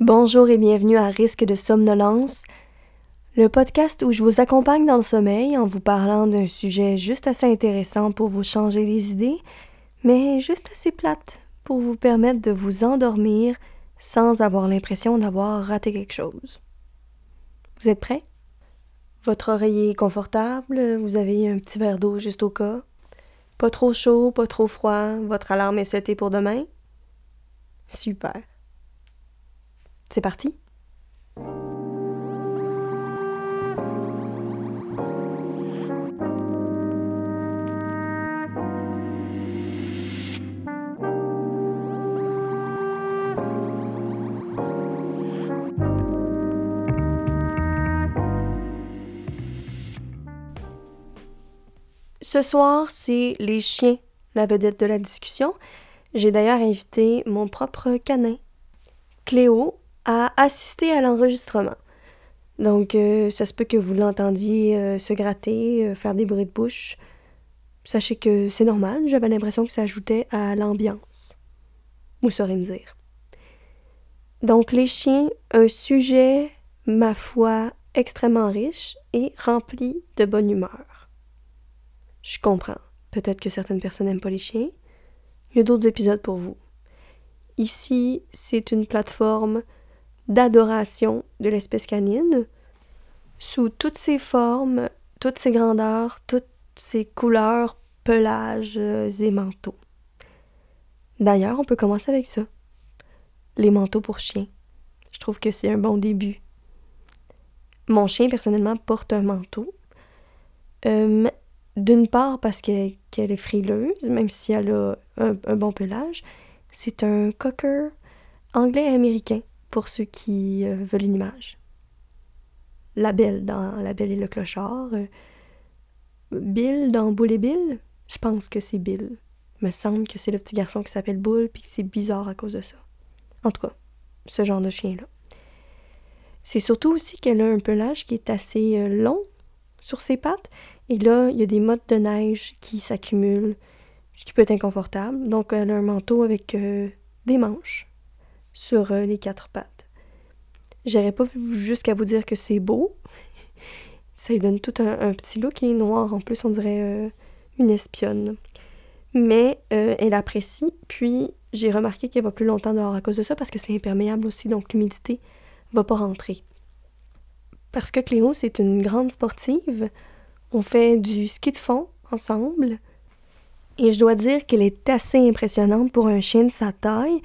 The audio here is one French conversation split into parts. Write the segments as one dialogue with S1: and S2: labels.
S1: Bonjour et bienvenue à Risque de somnolence, le podcast où je vous accompagne dans le sommeil en vous parlant d'un sujet juste assez intéressant pour vous changer les idées, mais juste assez plate pour vous permettre de vous endormir sans avoir l'impression d'avoir raté quelque chose. Vous êtes prêts? Votre oreiller est confortable, vous avez un petit verre d'eau juste au cas. Pas trop chaud, pas trop froid, votre alarme est setée pour demain? Super. C'est parti Ce soir, c'est les chiens, la vedette de la discussion. J'ai d'ailleurs invité mon propre canin, Cléo, à assister à l'enregistrement. Donc, euh, ça se peut que vous l'entendiez euh, se gratter, euh, faire des bruits de bouche. Sachez que c'est normal, j'avais l'impression que ça ajoutait à l'ambiance. Vous saurez me dire. Donc, les chiens, un sujet, ma foi, extrêmement riche et rempli de bonne humeur. Je comprends. Peut-être que certaines personnes n'aiment pas les chiens. Il y a d'autres épisodes pour vous. Ici, c'est une plateforme d'adoration de l'espèce canine sous toutes ses formes, toutes ses grandeurs, toutes ses couleurs, pelages et manteaux. D'ailleurs, on peut commencer avec ça. Les manteaux pour chiens. Je trouve que c'est un bon début. Mon chien, personnellement, porte un manteau. Euh, d'une part parce qu'elle est frileuse, même si elle a un, un bon pelage. C'est un cocker anglais-américain pour ceux qui euh, veulent une image. La Belle dans La Belle et le Clochard. Euh, Bill dans Boule et Bill. Je pense que c'est Bill. Il me semble que c'est le petit garçon qui s'appelle Boule puis que c'est bizarre à cause de ça. En tout cas, ce genre de chien-là. C'est surtout aussi qu'elle a un pelage qui est assez euh, long sur ses pattes. Et là, il y a des mottes de neige qui s'accumulent, ce qui peut être inconfortable. Donc, elle a un manteau avec des manches sur les quatre pattes. J'irai pas jusqu'à vous dire que c'est beau. Ça lui donne tout un, petit look. Il est noir en plus, on dirait euh, une espionne. Mais euh, elle apprécie. Puis j'ai remarqué qu'elle va plus longtemps dehors à cause de ça parce que c'est imperméable aussi, donc l'humidité va pas rentrer. Parce que Cléo, c'est une grande sportive. On fait du ski de fond ensemble. Et je dois dire qu'elle est assez impressionnante pour un chien de sa taille.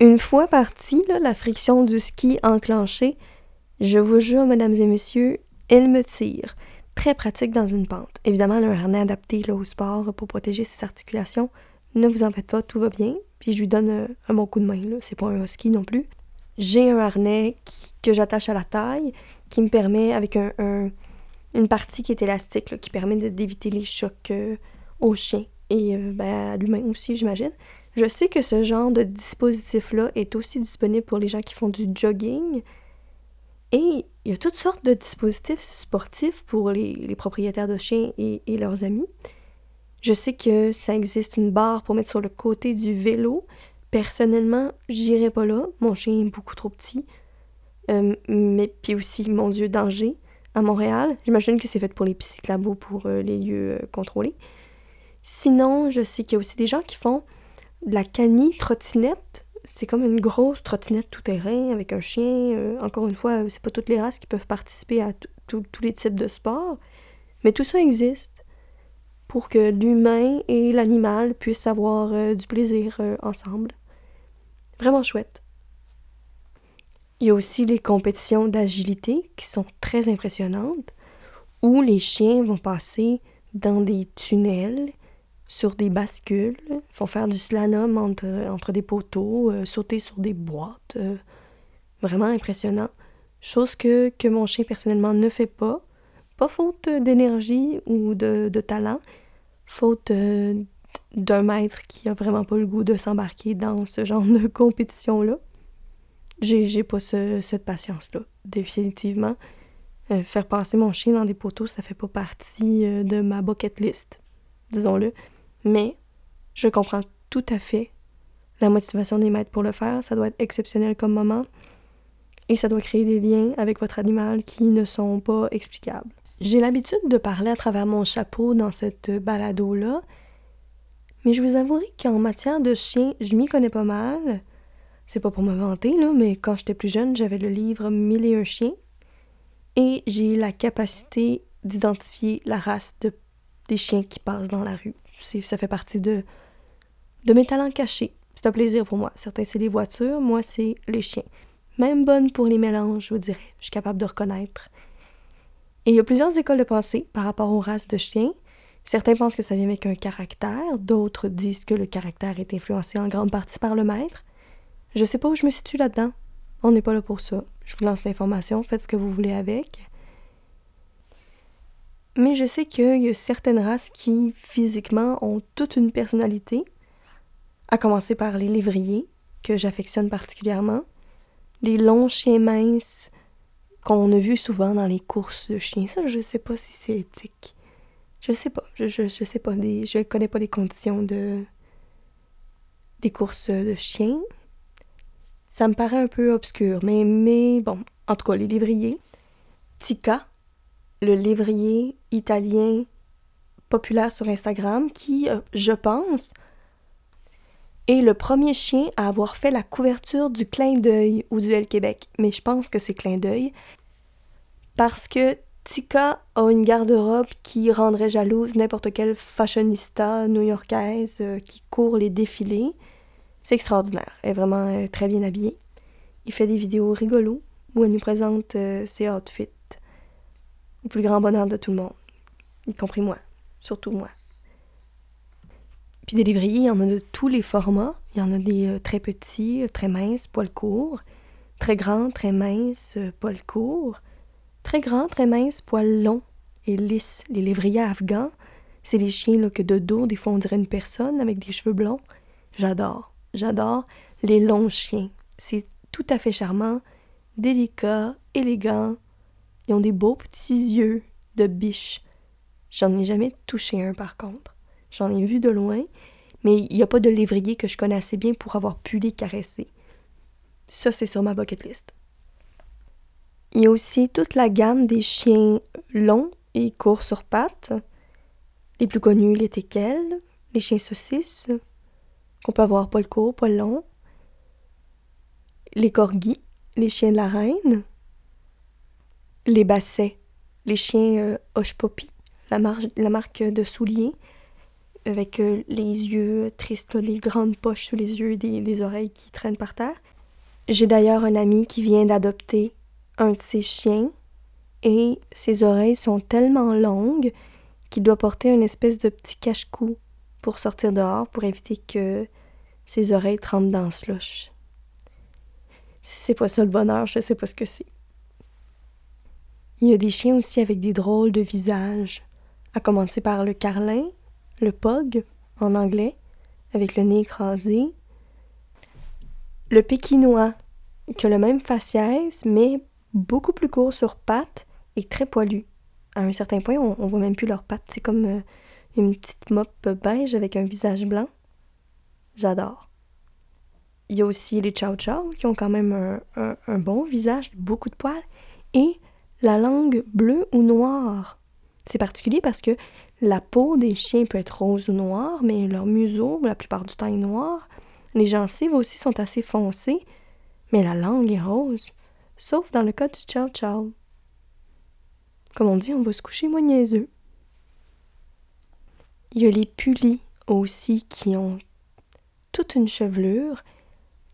S1: Une fois partie, la friction du ski enclenchée, je vous jure, mesdames et messieurs, elle me tire. Très pratique dans une pente. Évidemment, un harnais adapté au sport pour protéger ses articulations. Ne vous en faites pas, tout va bien. Puis je lui donne euh, un, bon coup de main. C'est pas un ski non plus. J'ai un harnais que j'attache à la taille qui me permet, avec un, une partie qui est élastique, qui permet d'éviter les chocs euh, au chien et euh, ben, à aussi, j'imagine. Je sais que ce genre de dispositif-là est aussi disponible pour les gens qui font du jogging. Et il y a toutes sortes de dispositifs sportifs pour les, propriétaires de chiens et, leurs amis. Je sais que ça existe une barre pour mettre sur le côté du vélo. Personnellement, j'irai pas là. Mon chien est beaucoup trop petit. Euh, mais puis aussi, mon Dieu, danger à Montréal. J'imagine que c'est fait pour les psychlabos, pour euh, les lieux euh, contrôlés. Sinon, je sais qu'il y a aussi des gens qui font la cani trottinette, c'est comme une grosse trottinette tout-terrain avec un chien. Euh, encore une fois, c'est pas toutes les races qui peuvent participer à tous les types de sports, mais tout ça existe pour que l'humain et l'animal puissent avoir euh, du plaisir euh, ensemble. Vraiment chouette. Il y a aussi les compétitions d'agilité qui sont très impressionnantes, où les chiens vont passer dans des tunnels sur des bascules, font faire du slalom entre, entre des poteaux, euh, sauter sur des boîtes. Euh, vraiment impressionnant. Chose que, que mon chien personnellement ne fait pas. Pas faute d'énergie ou de, de, talent, faute euh, d'un maître qui a vraiment pas le goût de s'embarquer dans ce genre de compétition-là. J'ai, pas cette patience-là, définitivement. faire passer mon chien dans des poteaux, ça fait pas partie de ma bucket list, disons-le. Mais je comprends tout à fait la motivation des maîtres pour le faire. Ça doit être exceptionnel comme moment. et ça doit créer des liens avec votre animal qui ne sont pas explicables. J'ai l'habitude de parler à travers mon chapeau dans cette balado-là, mais je vous avouerai qu'en matière de chien, je m'y connais pas mal. C'est pas pour me vanter, là, mais quand j'étais plus jeune, j'avais le livre Mille et un chiens et j'ai la capacité d'identifier la race de, des chiens qui passent dans la rue. Ça fait partie de, de mes talents cachés. C'est un plaisir pour moi. Certains, c'est les voitures, moi, c'est les chiens. Même bonne pour les mélanges, je vous dirais. Je suis capable de reconnaître. Et il y a plusieurs écoles de pensée par rapport aux races de chiens. Certains pensent que ça vient avec un caractère, d'autres disent que le caractère est influencé en grande partie par le maître. Je sais pas où je me situe là-dedans. On n'est pas là pour ça. Je vous lance l'information, faites ce que vous voulez avec. Mais je sais qu'il y a certaines races qui, physiquement, ont toute une personnalité, à commencer par les lévriers, que j'affectionne particulièrement des longs chiens minces qu'on a vu souvent dans les courses de chiens. Ça, je sais pas si c'est éthique. Je sais pas. Je, je, sais pas. Des, je connais pas les conditions de des courses de chiens. Ça me paraît un peu obscur, mais, mais bon, en tout cas, les lévriers. Tika, le lévrier italien populaire sur Instagram, qui, euh, je pense, et le premier chien à avoir fait la couverture du clin d'œil au duel Québec. Mais je pense que c'est clin d'œil parce que Tika a une garde-robe qui rendrait jalouse n'importe quelle fashionista new-yorkaise euh, qui court les défilés. C'est extraordinaire. Elle est vraiment euh, très bien habillée. Il fait des vidéos rigolos où elle nous présente ses outfits au plus grand bonheur de tout le monde, y compris moi, surtout moi. Puis des lévriers, il y en a de tous les formats. Il y en a des euh, très petits, euh, très minces, poils courts, très grands, très minces, euh, poils courts, très grands, très minces, poils longs et lisses. Les lévriers afghans, c'est les chiens là, que de dos, des fois on dirait une personne avec des cheveux blonds. J'adore. J'adore les longs chiens. C'est tout à fait charmant, délicat, élégant. Ils ont des beaux petits yeux de biche. J'en ai jamais touché un par contre. J'en ai vu de loin, mais il n'y a pas de lévrier que je connais assez bien pour avoir pu les caresser. Ça, c'est sur ma bucket list. Il y a aussi toute la gamme des chiens longs et courts sur pattes. Les plus connus, les teckels, les chiens saucisses, qu'on peut avoir poil court, poil long. Les corgis, les chiens de la reine. Les bassets, les chiens euh, Poppy, la, marque de souliers avec euh, les yeux tristes, les grandes poches sous les yeux et des, oreilles qui traînent par terre. J'ai d'ailleurs un ami qui vient d'adopter un de ses chiens et ses oreilles sont tellement longues qu'il doit porter une espèce de petit cache-cou pour sortir dehors pour éviter que ses oreilles trempent dans le slush. Si c'est pas ça le bonheur, je sais pas ce que c'est. Il y a des chiens aussi avec des drôles de visages, à commencer par le carlin, le pug en anglais, avec le nez écrasé. Le pékinois, qui a le même faciès, mais beaucoup plus court sur pattes et très poilu. À un certain point, on, on voit même plus leurs pattes. C'est comme euh, une petite mop beige avec un visage blanc. J'adore. Il y a aussi les chow chow qui ont quand même un, un bon visage, beaucoup de poils, et la langue bleue ou noire. C'est particulier parce que la peau des chiens peut être rose ou noire, mais leur museau, la plupart du temps, est noir. Les gencives aussi sont assez foncées, mais la langue est rose, sauf dans le cas du chow chow. Comme on dit, on va se coucher moins niaiseux. Il y a les pulis aussi qui ont toute une chevelure.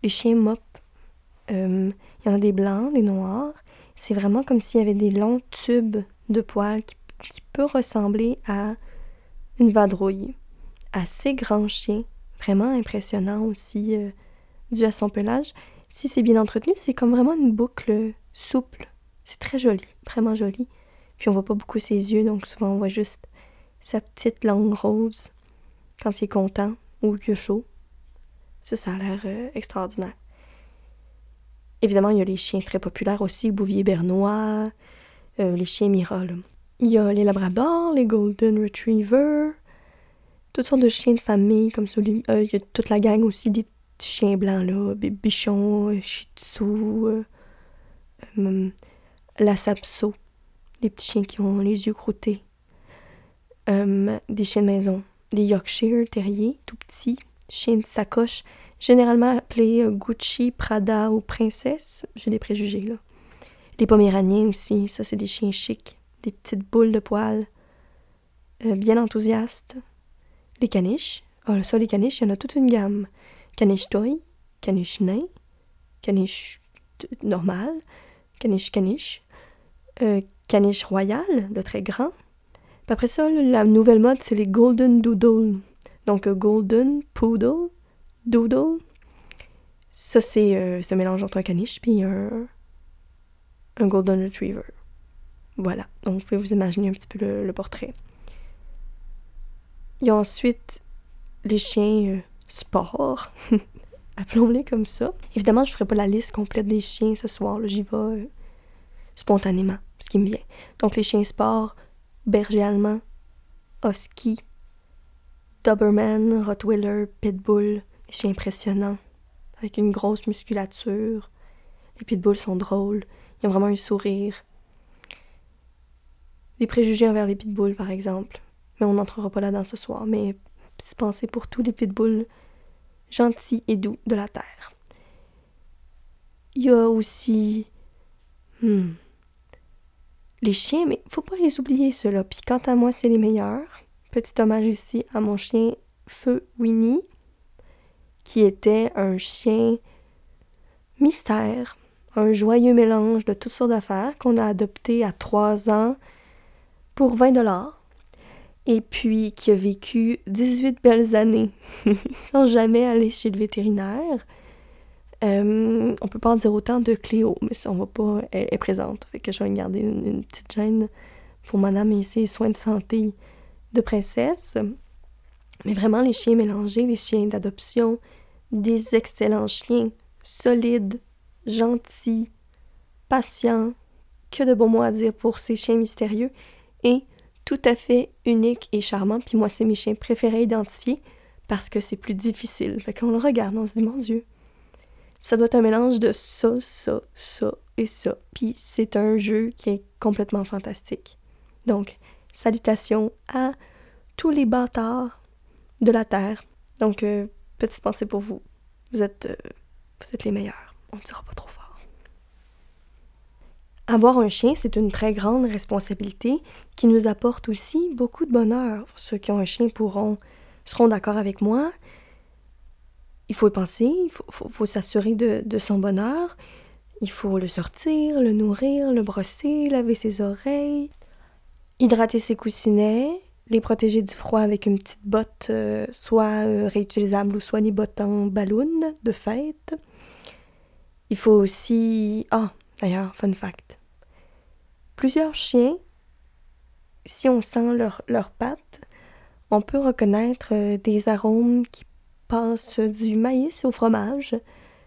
S1: Les chiens mop, euh, il y en a des blancs, des noirs. C'est vraiment comme s'il y avait des longs tubes de poils qui qui peut ressembler à une vadrouille. Assez grand chien, vraiment impressionnant aussi, euh, dû à son pelage. Si c'est bien entretenu, c'est comme vraiment une boucle souple. C'est très joli, vraiment joli. Puis on voit pas beaucoup ses yeux, donc souvent on voit juste sa petite langue rose quand il est content ou a chaud. Ça, ça a l'air euh, extraordinaire. Évidemment, il y a les chiens très populaires aussi, Bouvier Bernois, euh, les chiens Mira, il y a les labradors, les golden retrievers, toutes sortes de chiens de famille comme celui. Euh, il y a toute la gang aussi des petits chiens blancs là, bichons, shih tzu, euh, hum, la sapso, les petits chiens qui ont les yeux croûtés, hum, des chiens de maison, des Yorkshire terriers, tout petits, chiens de sacoche, généralement appelés euh, Gucci, Prada ou Princesse. J'ai des préjugés, là. Les Poméraniens aussi, ça, c'est des chiens chics, des petites boules de poils, euh, bien enthousiastes. Les caniches, oh, ça, les caniches, il y en a toute une gamme. Caniche toy, caniche nain, caniche normal, caniche caniche, euh, caniche royal, le très grand. Puis après ça, la nouvelle mode, c'est les golden doodle. Donc, golden poodle, doodle. Ça, c'est euh, ce mélange entre un caniche puis un, un golden retriever. Voilà. Donc, vous pouvez vous imaginer un petit peu le, portrait. Il y a ensuite les chiens euh, sport. Appelons-les comme ça. Évidemment, je ne ferai pas la liste complète des chiens ce soir. J'y vais euh, spontanément, ce qui me vient. Donc, les chiens sport, berger allemand, husky, Doberman, Rottweiler, Pitbull, des chiens impressionnants, avec une grosse musculature. Les Pitbulls sont drôles, ils ont vraiment un sourire. Des préjugés envers les Pitbulls, par exemple. Mais on n'entrera pas là-dedans ce soir. Mais pensez pour tous les Pitbulls gentils et doux de la Terre. Il y a aussi... Hmm, les chiens, mais faut pas les oublier, ceux-là. Puis quant à moi, c'est les meilleurs. Petit hommage ici à mon chien Feu Winnie, qui était un chien mystère, un joyeux mélange de toutes sortes d'affaires qu'on a adopté à trois ans pour 20 dollars et puis qui a vécu 18 belles années sans jamais aller chez le vétérinaire. Euh, on peut pas en dire autant de Cléo, mais ça, on va pas, elle est présente. Fait que je vais garder une, petite gêne pour madame et ses soins de santé de princesse. Mais vraiment, les chiens mélangés, les chiens d'adoption, des excellents chiens, solides, gentils, patients, que de bons mots à dire pour ces chiens mystérieux, et tout à fait uniques et charmants. Puis moi, c'est mes chiens préférés à identifier parce que c'est plus difficile. Fait qu'on le regarde, on se dit, mon Dieu, ça doit être un mélange de ça, ça, ça et ça. Puis c'est un jeu qui est complètement fantastique. Donc, salutations à tous les bâtards de la Terre. Donc, euh, petite pensée pour vous. Vous êtes, euh, vous êtes les meilleurs. On ne dira pas trop fort. Avoir un chien, c'est une très grande responsabilité qui nous apporte aussi beaucoup de bonheur. Ceux qui ont un chien pourront seront d'accord avec moi. Il faut y penser, il faut, s'assurer de, de, son bonheur. Il faut le sortir, le nourrir, le brosser, laver ses oreilles, hydrater ses coussinets, les protéger du froid avec une petite botte, euh, soit euh, réutilisable ou soit des bottes en ballon de fête. Il faut aussi. Ah, d'ailleurs, fun fact. Plusieurs chiens, si on sent leurs leur pattes, on peut reconnaître euh, des arômes qui passent du maïs au fromage,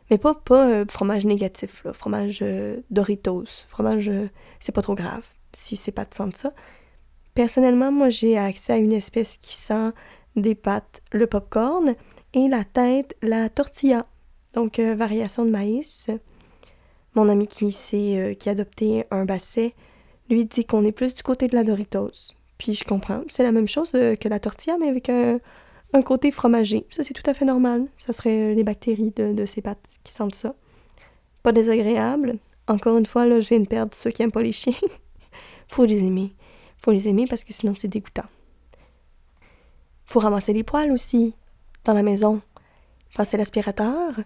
S1: mais pas, pas fromage négatif, là, fromage Doritos. Fromage, c'est pas trop grave si ses pattes sentent ça. Personnellement, moi, j'ai accès à une espèce qui sent des pâtes, le popcorn, et la tête, la tortilla. Donc, euh, variation de maïs. Mon ami qui, euh, qui a adopté un basset, lui dit qu'on est plus du côté de la Doritos. Puis je comprends. C'est la même chose euh, que la tortilla, mais avec un, côté fromager. Ça, c'est tout à fait normal. Ça serait les bactéries de, de ces pâtes qui sentent ça. Pas désagréable. Encore une fois, là, je viens de perdre ceux qui n'aiment pas les chiens. Faut les aimer faut les aimer parce que sinon c'est dégoûtant. Faut ramasser les poils aussi dans la maison. Passer l'aspirateur.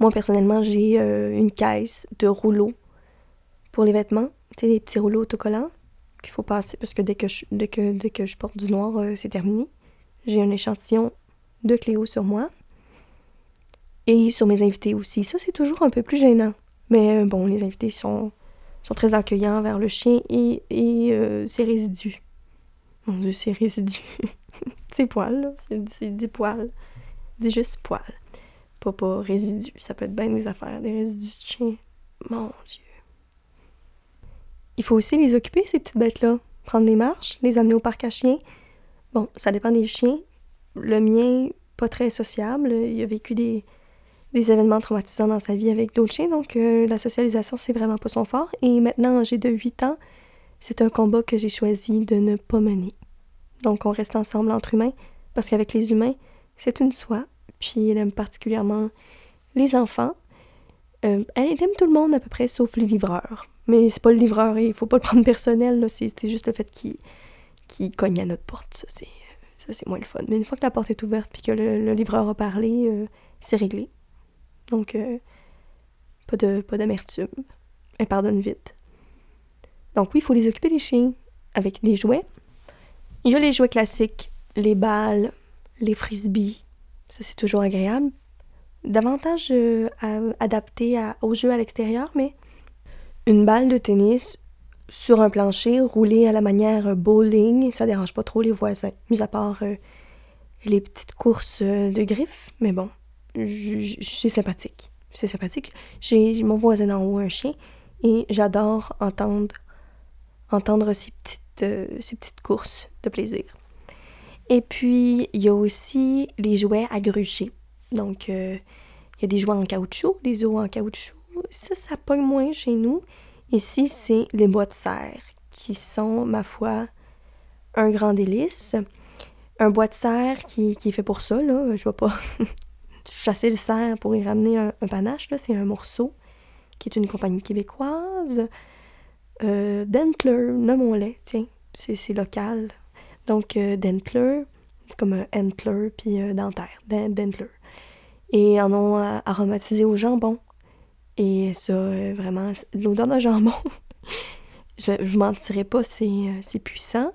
S1: Moi personnellement, j'ai euh, une caisse de rouleaux pour les vêtements, tu sais les petits rouleaux autocollants qu'il faut passer parce que dès que je, dès que, dès que je porte du noir, euh, c'est terminé. J'ai un échantillon de Cléo sur moi. Et sur mes invités aussi. Ça, c'est toujours un peu plus gênant. Mais euh, bon, les invités sont sont très accueillants vers le chien et, et euh, ses résidus. Mon dieu, ses résidus. ses poils, c'est dit poils. Dis juste poils. Pas pas résidus. Ça peut être bien des affaires, des résidus de chien. Mon dieu. Il faut aussi les occuper, ces petites bêtes-là. Prendre des marches, les amener au parc à chiens. Bon, ça dépend des chiens. Le mien, pas très sociable. Il a vécu des, des événements traumatisants dans sa vie avec d'autres chiens, donc euh, la socialisation, c'est vraiment pas son fort. Et maintenant, j'ai de 8 ans, c'est un combat que j'ai choisi de ne pas mener. Donc, on reste ensemble entre humains, parce qu'avec les humains, c'est une soie. Puis, elle aime particulièrement les enfants. Euh, elle aime tout le monde à peu près, sauf les livreurs. Mais c'est pas le livreur, il faut pas le prendre personnel, c'est juste le fait qu'il cogne à notre porte. Ça, c'est moins le fun. Mais une fois que la porte est ouverte puis que le, livreur a parlé, euh, c'est réglé. Donc, euh, pas de pas d'amertume. Elle pardonne vite. Donc oui, il faut les occuper les chiens avec des jouets. Il y a les jouets classiques, les balles, les frisbees. Ça, c'est toujours agréable. Davantage euh, adapté aux jeux à l'extérieur, mais une balle de tennis sur un plancher roulé à la manière bowling, ça dérange pas trop les voisins, mis à part euh, les petites courses de griffes, mais bon, c'est sympathique. C'est sympathique. J'ai mon voisin en haut, un chien, et j'adore entendre, entendre ces petites, euh, petites courses de plaisir. Et puis, il y a aussi les jouets à gruger. Donc, euh, il y a des jouets en caoutchouc, des os en caoutchouc. Ça, ça pogne moins chez nous. Ici, c'est les bois de serre, qui sont, ma foi, un grand délice. Un bois de serre qui, qui est fait pour ça, là. Je vois pas chasser le cerf pour y ramener un, panache. Là. C'est un morceau qui est une compagnie québécoise. Euh, Dentler, nommons-les, tiens, c'est local. Donc, euh, Dentler, comme un Entler, puis euh, dentaire, Dentler. Et en ont aromatisé au jambon. Et ça, vraiment, l'odeur de jambon, je, je mentirais pas, c'est puissant,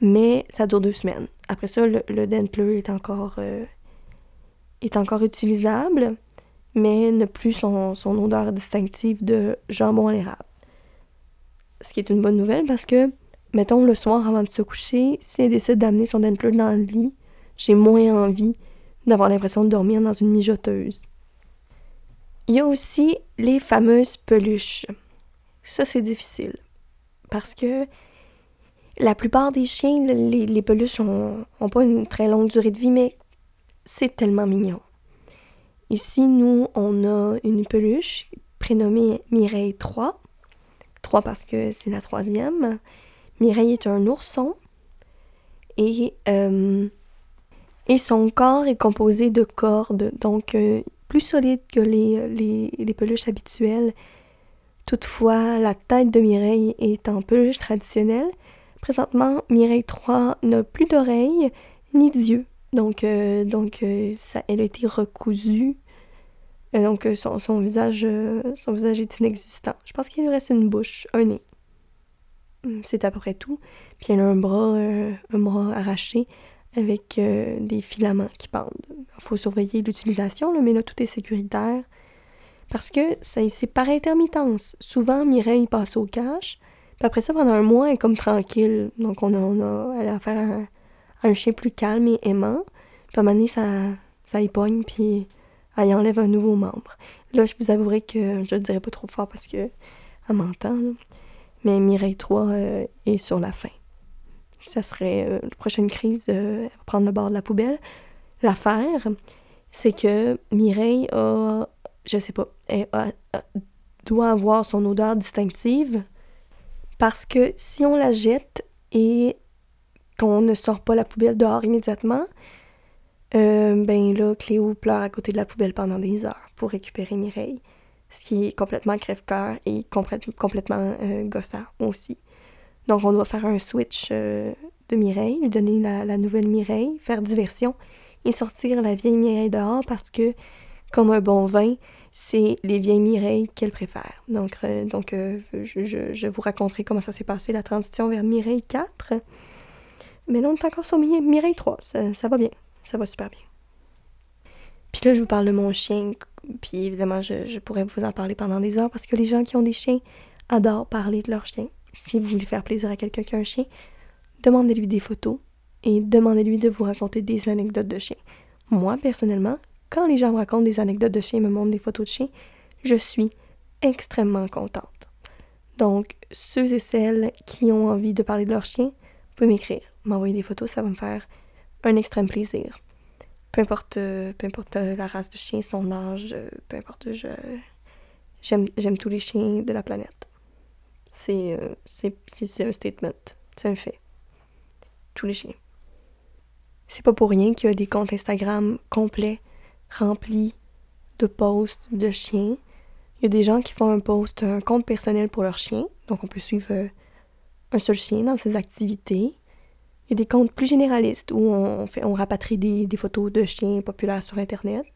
S1: mais ça dure deux semaines. Après ça, le Dentler est encore est encore utilisable, mais n'a plus son, odeur distinctive de jambon à l'érable. Ce qui est une bonne nouvelle parce que, mettons, le soir avant de se coucher, si elle décide d'amener son Dentler dans le lit, j'ai moins envie d'avoir l'impression de dormir dans une mijoteuse. Il y a aussi les fameuses peluches. Ça, c'est difficile. Parce que la plupart des chiens, les, peluches n'ont pas une très longue durée de vie, mais c'est tellement mignon. Ici, nous, on a une peluche prénommée Mireille 3. 3 parce que c'est la troisième. Mireille est un ourson. Et, euh, et son corps est composé de cordes, donc euh, plus solide que les, les, les, peluches habituelles. Toutefois, la tête de Mireille est en peluche traditionnelle. Présentement, Mireille 3 n'a plus d'oreilles ni d'yeux. Donc, euh, donc euh, ça, elle a été recousue. Euh, donc, son, son visage, son visage est inexistant. Je pense qu'il lui reste une bouche, un nez. Hmm, c'est à peu près tout. Puis elle a un bras, un bras arraché avec des filaments qui pendent. Il faut surveiller l'utilisation, mais là, tout est sécuritaire. Parce que c'est par intermittence. Souvent, Mireille passe au cache. Puis après ça, pendant un mois, elle est comme tranquille. Donc, on a, on a, elle un chien plus calme et aimant. Puis à un moment donné, ça, ça y puis elle enlève un nouveau membre. Là, je vous avouerai que je ne dirais pas trop fort parce que elle m'entend. Mais Mireille 3 euh, est sur la fin. Ça serait euh, la prochaine crise, euh, elle va prendre le bord de la poubelle. L'affaire, c'est que Mireille a, je sais pas, elle doit avoir son odeur distinctive parce que si on la jette et qu'on ne sort pas la poubelle dehors immédiatement, euh, ben là, Cléo pleure à côté de la poubelle pendant des heures pour récupérer Mireille. Ce qui est complètement crève-cœur et complètement euh, gossant aussi. Donc, on doit faire un switch euh, de Mireille, lui donner la, nouvelle Mireille, faire diversion et sortir la vieille Mireille dehors parce que, comme un bon vin, c'est les vieilles Mireilles qu'elle préfère. Donc, donc je, je, vous raconterai comment ça s'est passé, la transition vers Mireille 4. Mais là, on est encore sur Mireille 3. Ça, va bien. Ça va super bien. Puis là, je vous parle de mon chien. Puis évidemment, je, pourrais vous en parler pendant des heures parce que les gens qui ont des chiens adorent parler de leur chien. Si vous voulez faire plaisir à quelqu'un qui a un chien, demandez-lui des photos et demandez-lui de vous raconter des anecdotes de chien. Moi, personnellement, quand les gens me racontent des anecdotes de chien et me montrent des photos de chien, je suis extrêmement contente. Donc, ceux et celles qui ont envie de parler de leur chien, pouvez m'écrire m'envoyer des photos, ça va me faire un extrême plaisir. Peu importe, peu importe la race de chien, son âge, peu importe, je, j'aime, j'aime tous les chiens de la planète. C'est, c'est, c'est un statement, c'est un fait. Tous les chiens. C'est pas pour rien qu'il y a des comptes Instagram complets, remplis de posts de chiens. Il y a des gens qui font un post, un compte personnel pour leur chien, donc on peut suivre euh, un seul chien dans ses activités. Il y a des comptes plus généralistes où on, fait, on rapatrie des, photos de chiens populaires sur Internet.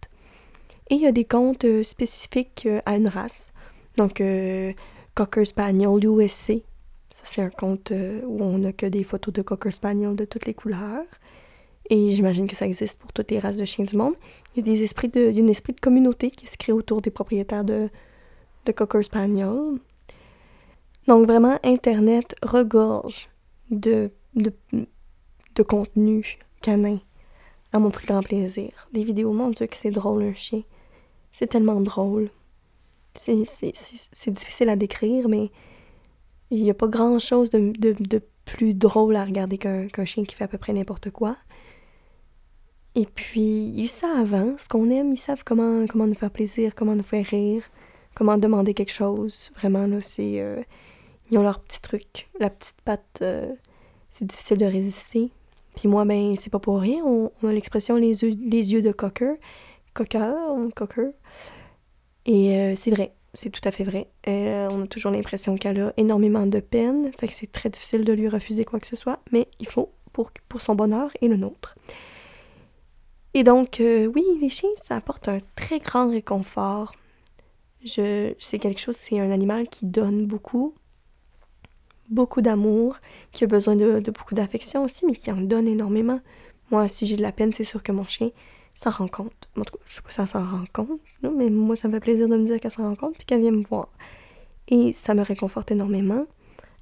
S1: Et il y a des comptes euh, spécifiques euh, à une race. Donc, Cocker Spaniel USC. Ça, c'est un compte où on n'a que des photos de Cocker Spaniel de toutes les couleurs. Et j'imagine que ça existe pour toutes les races de chiens du monde. Il y a des esprits de, il un esprit de communauté qui se crée autour des propriétaires de, de Cocker Spaniel. Donc vraiment, Internet regorge de, de contenu canin à mon plus grand plaisir. Des vidéos, mon Dieu, que c'est drôle, un chien. C'est tellement drôle. C'est difficile à décrire, mais il n'y a pas grand-chose de, de, de, plus drôle à regarder qu'un chien qui fait à peu près n'importe quoi. Et puis, ils savent hein, ce qu'on aime, ils savent comment, comment nous faire plaisir, comment nous faire rire, comment demander quelque chose. Vraiment, là, c'est... Euh, ils ont leur petit truc. La petite patte, euh, c'est difficile de résister. Puis moi, ben, c'est pas pour rien. On, a l'expression les yeux, les yeux de cocker. Cocker, cocker. Et euh, c'est vrai. C'est tout à fait vrai. on a toujours l'impression qu'elle a énormément de peine. Fait que c'est très difficile de lui refuser quoi que ce soit. Mais il faut pour, pour son bonheur et le nôtre. Et donc, euh, oui, les chiens, ça apporte un très grand réconfort. Je, c'est quelque chose, c'est un animal qui donne beaucoup, beaucoup d'amour, qui a besoin de, beaucoup d'affection aussi, mais qui en donne énormément. Moi, si j'ai de la peine, c'est sûr que mon chien s'en rend compte. En tout cas, je sais pas si ça s'en rend compte, mais moi, ça me fait plaisir de me dire qu'elle s'en rend compte puis qu'elle vient me voir. Et ça me réconforte énormément.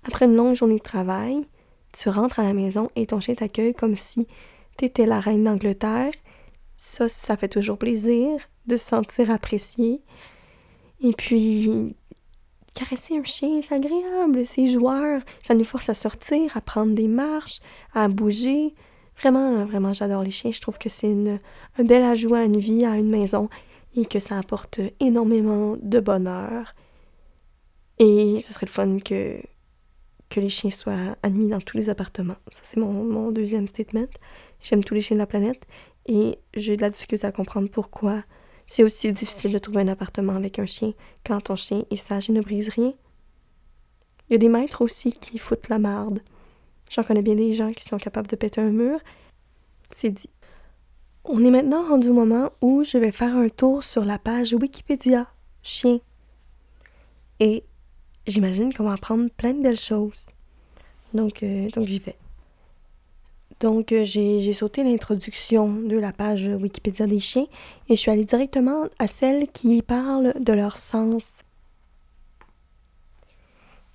S1: Après une longue journée de travail, tu rentres à la maison et ton chien t'accueille comme si tu étais la reine d'Angleterre ça, ça fait toujours plaisir de se sentir apprécié. Et puis, caresser un chien, c'est agréable, c'est joueur, ça nous force à sortir, à prendre des marches, à bouger. Vraiment, vraiment, j'adore les chiens. Je trouve que c'est un bel ajout à une vie, à une maison, et que ça apporte énormément de bonheur. Et ce serait le fun que, que les chiens soient admis dans tous les appartements. Ça, c'est mon, mon deuxième statement. J'aime tous les chiens de la planète et j'ai de la difficulté à comprendre pourquoi c'est aussi difficile de trouver un appartement avec un chien quand ton chien est sage et ne brise rien. Il y a des maîtres aussi qui foutent la marde. J'en connais bien des gens qui sont capables de péter un mur. C'est dit. On est maintenant rendu au moment où je vais faire un tour sur la page Wikipédia chien. Et j'imagine qu'on va apprendre plein de belles choses. Donc, euh, donc j'y vais. Donc, euh, j'ai sauté l'introduction de la page Wikipédia des chiens et je suis allée directement à celle qui parle de leur sens.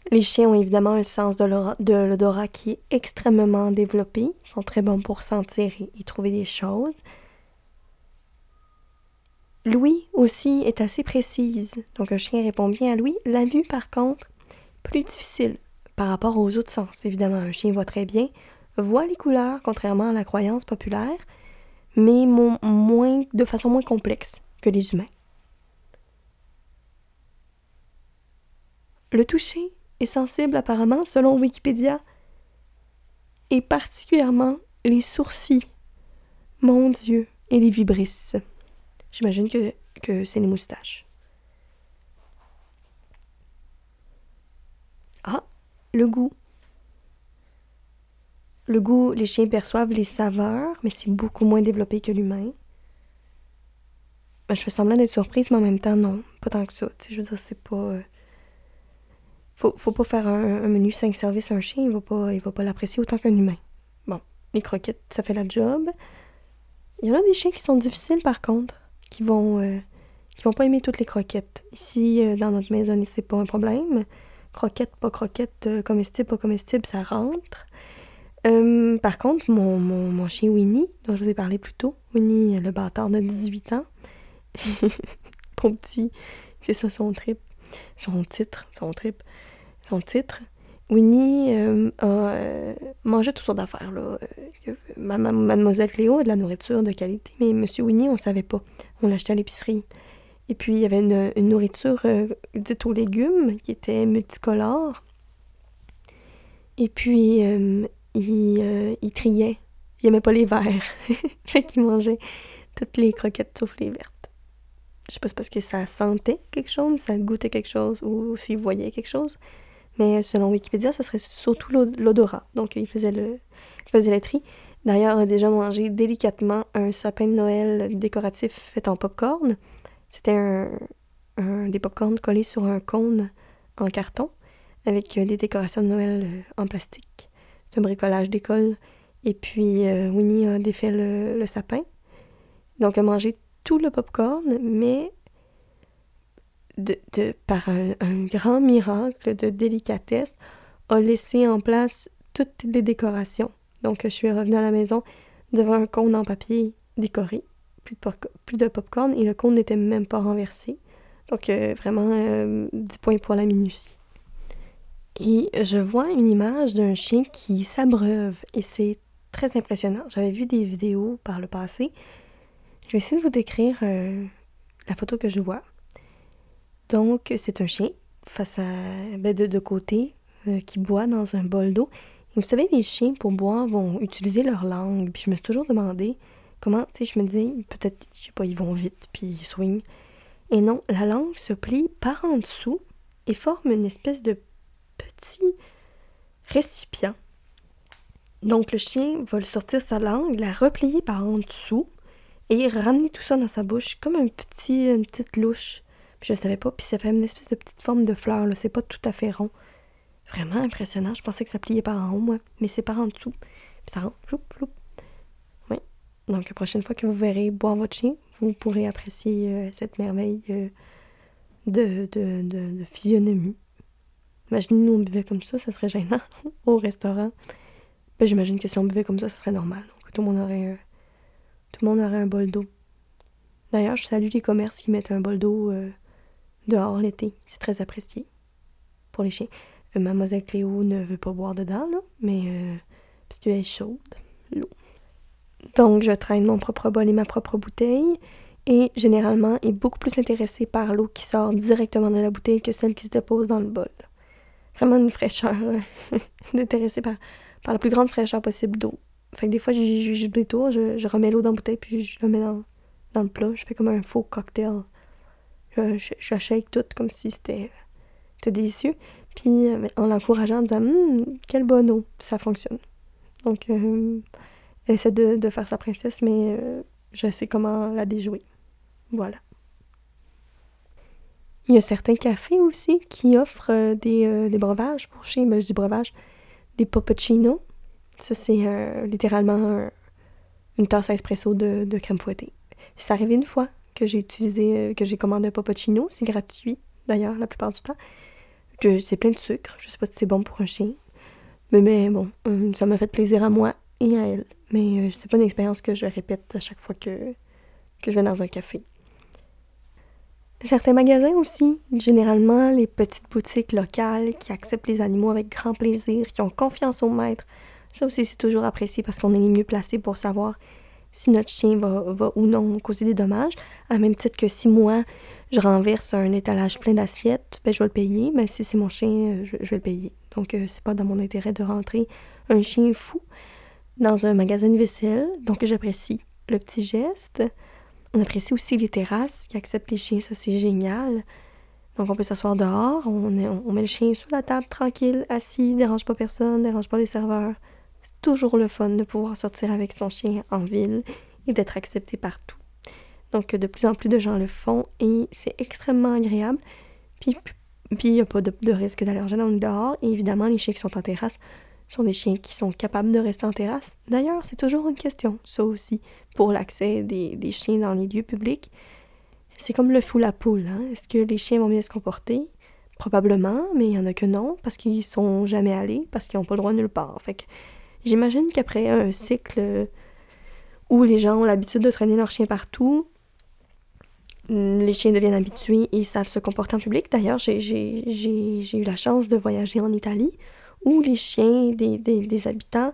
S1: Les chiens ont évidemment un sens de l'odorat qui est extrêmement développé. Ils sont très bons pour sentir et, trouver des choses. L'ouïe aussi est assez précise. Donc un chien répond bien à l'ouïe. La vue, par contre, plus difficile par rapport aux autres sens. Évidemment, un chien voit très bien voit les couleurs, contrairement à la croyance populaire, mais moins, de façon moins complexe que les humains. Le toucher est sensible apparemment, selon Wikipédia, et particulièrement les sourcils. Mon Dieu, et les vibrisses. J'imagine que, que c'est les moustaches. Ah, le goût. Le goût, les chiens perçoivent les saveurs, mais c'est beaucoup moins développé que l'humain. Ben, je fais semblant d'être surprise, mais en même temps, non, pas tant que ça. je veux dire, c'est pas. Euh, faut, faut pas faire un, menu 5 services à un chien, il va pas, va pas l'apprécier autant qu'un humain. Bon, les croquettes, ça fait la job. Il y en a des chiens qui sont difficiles par contre, qui vont, euh, vont pas aimer toutes les croquettes. Ici, euh, dans notre maison, c'est pas un problème. Croquettes, pas croquettes, comestibles, pas comestibles, ça rentre. Euh, par contre, mon, mon, chien Winnie, dont je vous ai parlé plus tôt, Winnie, le bâtard de 18 ans, pour petit, c'est ça son trip, son titre, son trip, son titre. Winnie euh, a euh, mangé toutes sortes d'affaires. Euh, mademoiselle Cléo a de la nourriture de qualité, mais Monsieur Winnie, on ne savait pas. On l'achetait à l'épicerie. Et puis, il y avait une, nourriture dite aux légumes qui était multicolore. Et puis, il, il criait. Il n'aimait pas les verts. fait qu'il mangeait toutes les croquettes sauf les vertes. Je sais pas si parce que ça sentait quelque chose, ça goûtait quelque chose, ou s'il voyait quelque chose. Mais selon Wikipédia, ça serait surtout l'odorat. Donc, il faisait le, il tri. D'ailleurs, a déjà mangé délicatement un sapin de Noël décoratif fait en popcorn. C'était des popcorns collés sur un cône en carton avec euh, des décorations de Noël euh, en plastique. Un bricolage d'école. Et puis, euh, Winnie a défait le, le sapin. Donc, a mangé tout le popcorn, mais de, par un, grand miracle de délicatesse, a laissé en place toutes les décorations. Donc, je suis revenue à la maison devant un cône en papier décoré, plus de, plus de popcorn, et le cône n'était même pas renversé. Donc, euh, vraiment, 10 euh, points pour la minutie. Et je vois une image d'un chien qui s'abreuve, et c'est très impressionnant. J'avais vu des vidéos par le passé. Je vais essayer de vous décrire euh, la photo que je vois. Donc, c'est un chien face à ben, de, de côté euh, qui boit dans un bol d'eau. Et vous savez, les chiens pour boire vont utiliser leur langue. Puis je me suis toujours demandé comment, tu sais, je me disais, peut-être, je sais pas, ils vont vite, puis ils swingent. Et non, la langue se plie par en dessous et forme une espèce de petit récipient. Donc le chien va sortir sa langue, la replier par en dessous et ramener tout ça dans sa bouche comme un petit, une petite louche. Je savais pas. Puis ça fait une espèce de petite forme de fleur, là. C'est pas tout à fait rond. Vraiment impressionnant. Je pensais que ça pliait par en haut, moi. Mais c'est par en dessous. Puis ça rentre. Floup, floup. Oui. Donc la prochaine fois que vous verrez boire votre chien, vous pourrez apprécier euh, cette merveille euh, de, de, de, physionomie. Imaginez nous on buvait comme ça, ça serait gênant au restaurant. Ben, j'imagine que si on buvait comme ça, ça serait normal. Donc tout le monde aurait, euh, un bol d'eau. D'ailleurs, je salue les commerces qui mettent un bol d'eau dehors l'été. C'est très apprécié pour les chiens. Euh, Mademoiselle Cléo ne veut pas boire dedans, là, mais euh, parce qu'elle est chaude, l'eau. Donc, je traîne mon propre bol et ma propre bouteille. Et généralement, est beaucoup plus intéressé par l'eau qui sort directement de la bouteille que celle qui se dépose dans le bol. Vraiment une fraîcheur. intéressé par, par la plus grande fraîcheur possible d'eau. Fait des fois, des tours, je, je remets l'eau dans la bouteille puis je le mets dans, dans le plat. Je fais comme un faux cocktail je, je, tout comme si c'était délicieux. Puis euh, en l'encourageant, en disant hum, quel bon eau, ça fonctionne. Donc, euh, elle essaie de, faire sa princesse, mais euh, je sais comment la déjouer. Voilà. Il y a certains cafés aussi qui offrent des, breuvages pour chez, ben, je dis breuvage, des poppuccino. Ça, c'est littéralement une tasse à espresso de, crème fouettée. C'est arrivé une fois que j'ai utilisé, euh, que j'ai commandé un Popocino. C'est gratuit, d'ailleurs, la plupart du temps. C'est plein de sucre. Je sais pas si c'est bon pour un chien. Mais, bon, euh, ça m'a fait plaisir à moi et à elle. Mais euh, c'est pas une expérience que je répète à chaque fois que, que je vais dans un café. Certains magasins aussi, généralement les petites boutiques locales qui acceptent les animaux avec grand plaisir, qui ont confiance au maître. Ça aussi, c'est toujours apprécié parce qu'on est les mieux placés pour savoir si notre chien va, ou non causer des dommages. À même titre que si moi, je renverse un étalage plein d'assiettes, ben, je vais le payer. Mais si c'est mon chien, euh, je, vais le payer. Donc, euh, c'est pas dans mon intérêt de rentrer un chien fou dans un magasin de vaisselle. Donc, j'apprécie le petit geste. On apprécie aussi les terrasses qui acceptent les chiens. Ça, c'est génial. Donc, on peut s'asseoir dehors. On, on met le chien sous la table, tranquille, assis, dérange pas personne, dérange pas les serveurs toujours le fun de pouvoir sortir avec son chien en ville et d'être accepté partout. Donc de plus en plus de gens le font et c'est extrêmement agréable. Puis il n'y a pas de, risque d'allergène en dehors. Et évidemment, les chiens qui sont en terrasse sont des chiens qui sont capables de rester en terrasse. D'ailleurs, c'est toujours une question, ça aussi, pour l'accès des, chiens dans les lieux publics. C'est comme le fou la poule. Hein? Est-ce que les chiens vont bien se comporter? Probablement, mais il y en a que non, parce qu'ils sont jamais allés, parce qu'ils n'ont pas le droit nulle part. Fait J'imagine qu'après un cycle où les gens ont l'habitude de traîner leurs chiens partout, les chiens deviennent habitués et savent se comporter en public. D'ailleurs, j'ai eu la chance de voyager en Italie ou les chiens des, des, habitants.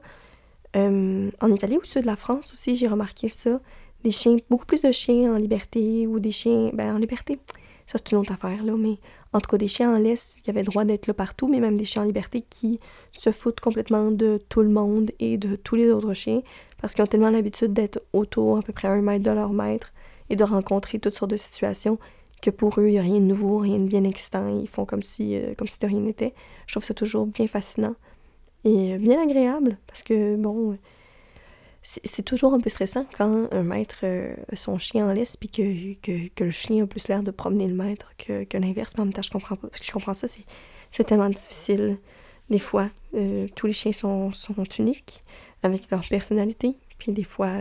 S1: Euh, en Italie ou sud de la France aussi, j'ai remarqué ça. Des chiens, beaucoup plus de chiens en liberté ou des chiens, ben en liberté, ça c'est une autre affaire là, mais en tout cas des chiens en laisse qui avaient le droit d'être là partout, mais même des chiens en liberté qui se foutent complètement de tout le monde et de tous les autres chiens parce qu'ils ont tellement l'habitude d'être autour à peu près un mètre de leur maître et de rencontrer toutes sortes de situations que pour eux, il n'y a rien de nouveau, rien de bien excitant. Ils font comme si, euh, comme si de rien n'était. Je trouve ça toujours bien fascinant et euh, bien agréable parce que, bon, c'est toujours un peu stressant quand un maître euh, son chien en laisse puis que, que, le chien a plus l'air de promener le maître que, que l'inverse. Mais en même temps, je comprends pas. Parce que je comprends ça, c'est tellement difficile. Des fois, tous les chiens sont, sont uniques avec leur personnalité. Puis des fois,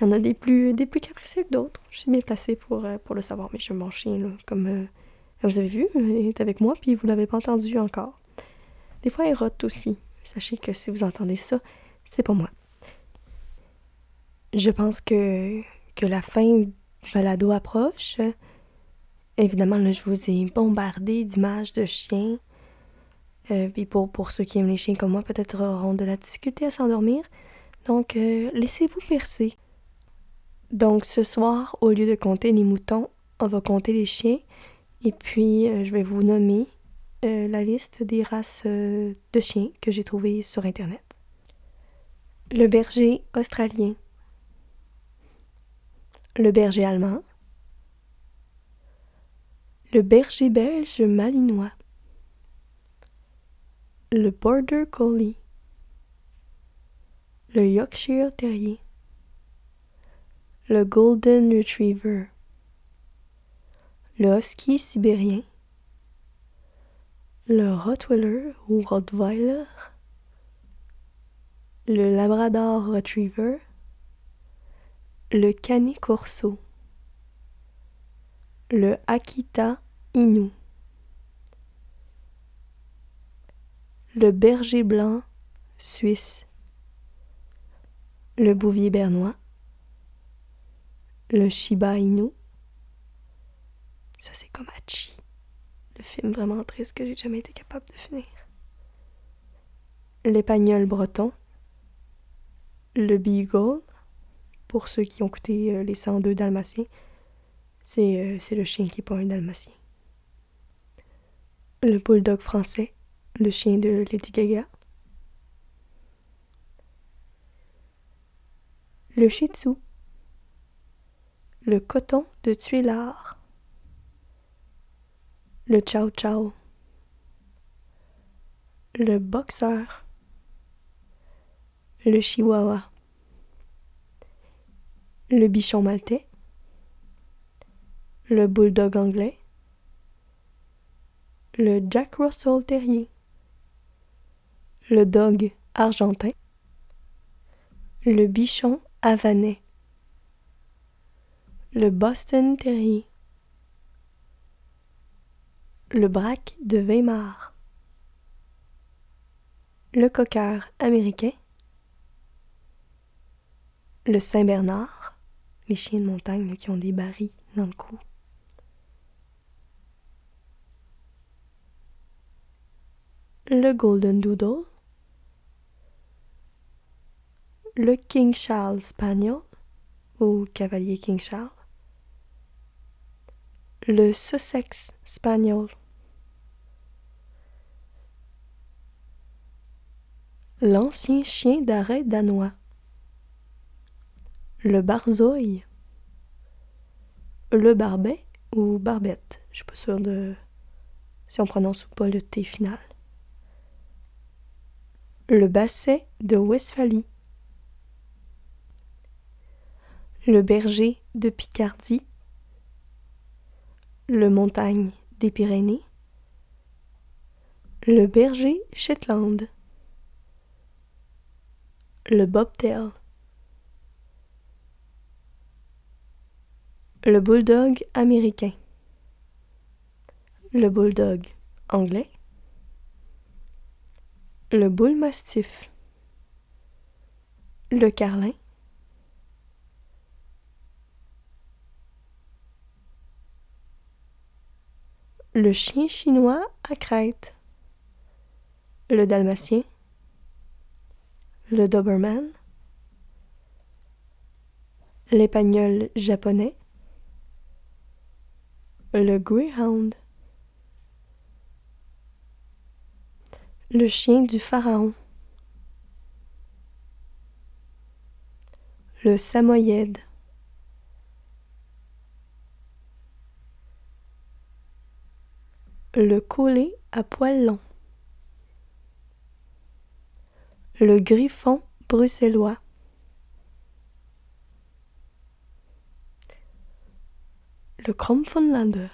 S1: il y en a des plus, capricieux que d'autres. Je suis bien placée pour, euh, le savoir, mais je suis mon chien, comme euh, vous avez vu, il est avec moi, puis vous l'avez pas entendu encore. Des fois, il rote aussi. Sachez que si vous entendez ça, c'est pas moi. Je pense que, que la fin du balado approche. Évidemment, je vous ai bombardé d'images de chiens. Euh, puis pour ceux qui aiment les chiens comme moi, peut-être auront de la difficulté à s'endormir. Donc, laissez-vous percer. Donc ce soir, au lieu de compter les moutons, on va compter les chiens. Et puis, euh, je vais vous nommer euh, la liste des races euh, de chiens que j'ai trouvées sur Internet. Le berger australien. Le berger allemand. Le berger belge malinois. Le border collie. Le Yorkshire terrier le Golden Retriever, le Husky sibérien, le Rottweiler ou Rottweiler, le Labrador Retriever, le Canis Corso, le Akita Inu, le Berger blanc suisse, le Bouvier bernois, le Shiba Inu. Ça, c'est comme Hachi, le film vraiment triste que j'ai jamais été capable de finir. L'épagnol breton. Le Beagle, pour ceux qui ont écouté euh, les 102 dalmatiens, euh, c'est le chien qui est pas un. Le bulldog français, le chien de Lady Gaga. Le Shih Tzu, le coton de Tuilard, le Chow Chow, le boxeur, le chihuahua, le bichon maltais, le bulldog anglais, le Jack Russell terrier, le dog argentin, le bichon havanais le Boston Terrier, le Braque de Weimar, le Cocker américain, le Saint-Bernard, les chiens de montagne qui ont des barils dans le cou. Le Golden Doodle, le King Charles Spaniel. Ou Cavalier King Charles, le Sussex Spaniel. L'ancien chien d'arrêt danois. Le barzouille. Le barbet ou barbette. Je suis pas sûre de si on prononce ou pas le T final. Le basset de Westphalie. Le berger de Picardie le montagne des Pyrénées, le berger Shetland, le bobtail, le bulldog américain, le bulldog anglais, le bull mastiff, le carlin, le chien chinois à crête, le dalmatien, le doberman, l'épagnol japonais, le greyhound, le chien du pharaon, le samoyède, le collet à poils longs, le griffon bruxellois, le Kromfunlander.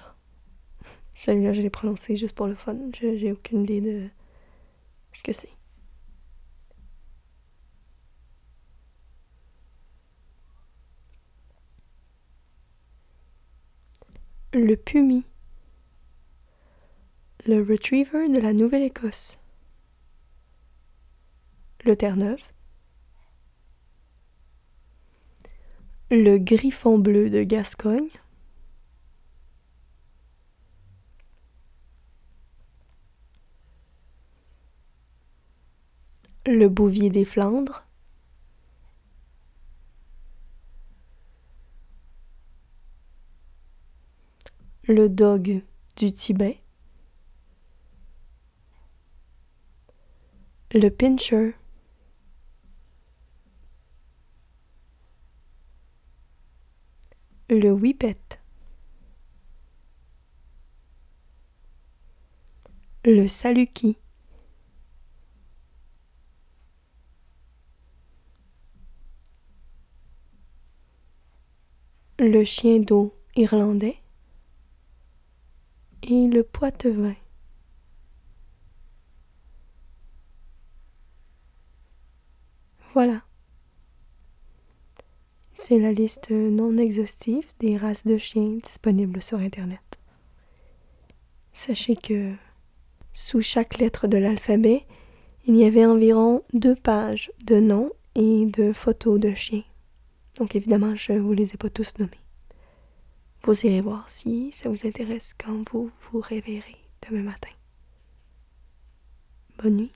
S1: Celui-là, je l'ai prononcé juste pour le fun. J'ai aucune idée de ce que c'est. Le Pumi. Le Retriever de la Nouvelle-Écosse. Le Terre-Neuve. Le Griffon bleu de Gascogne. Le Bouvier des Flandres. Le Dog du Tibet. Le Pincher. Le Whippet. Le Saluki. le chien d'eau irlandais et le poitevin. Voilà. C'est la liste non exhaustive des races de chiens disponibles sur Internet. Sachez que sous chaque lettre de l'alphabet, il y avait environ deux pages de noms et de photos de chiens. Donc évidemment, je vous les ai pas tous nommés. Vous irez voir si ça vous intéresse quand vous vous réveillerez demain matin. Bonne nuit.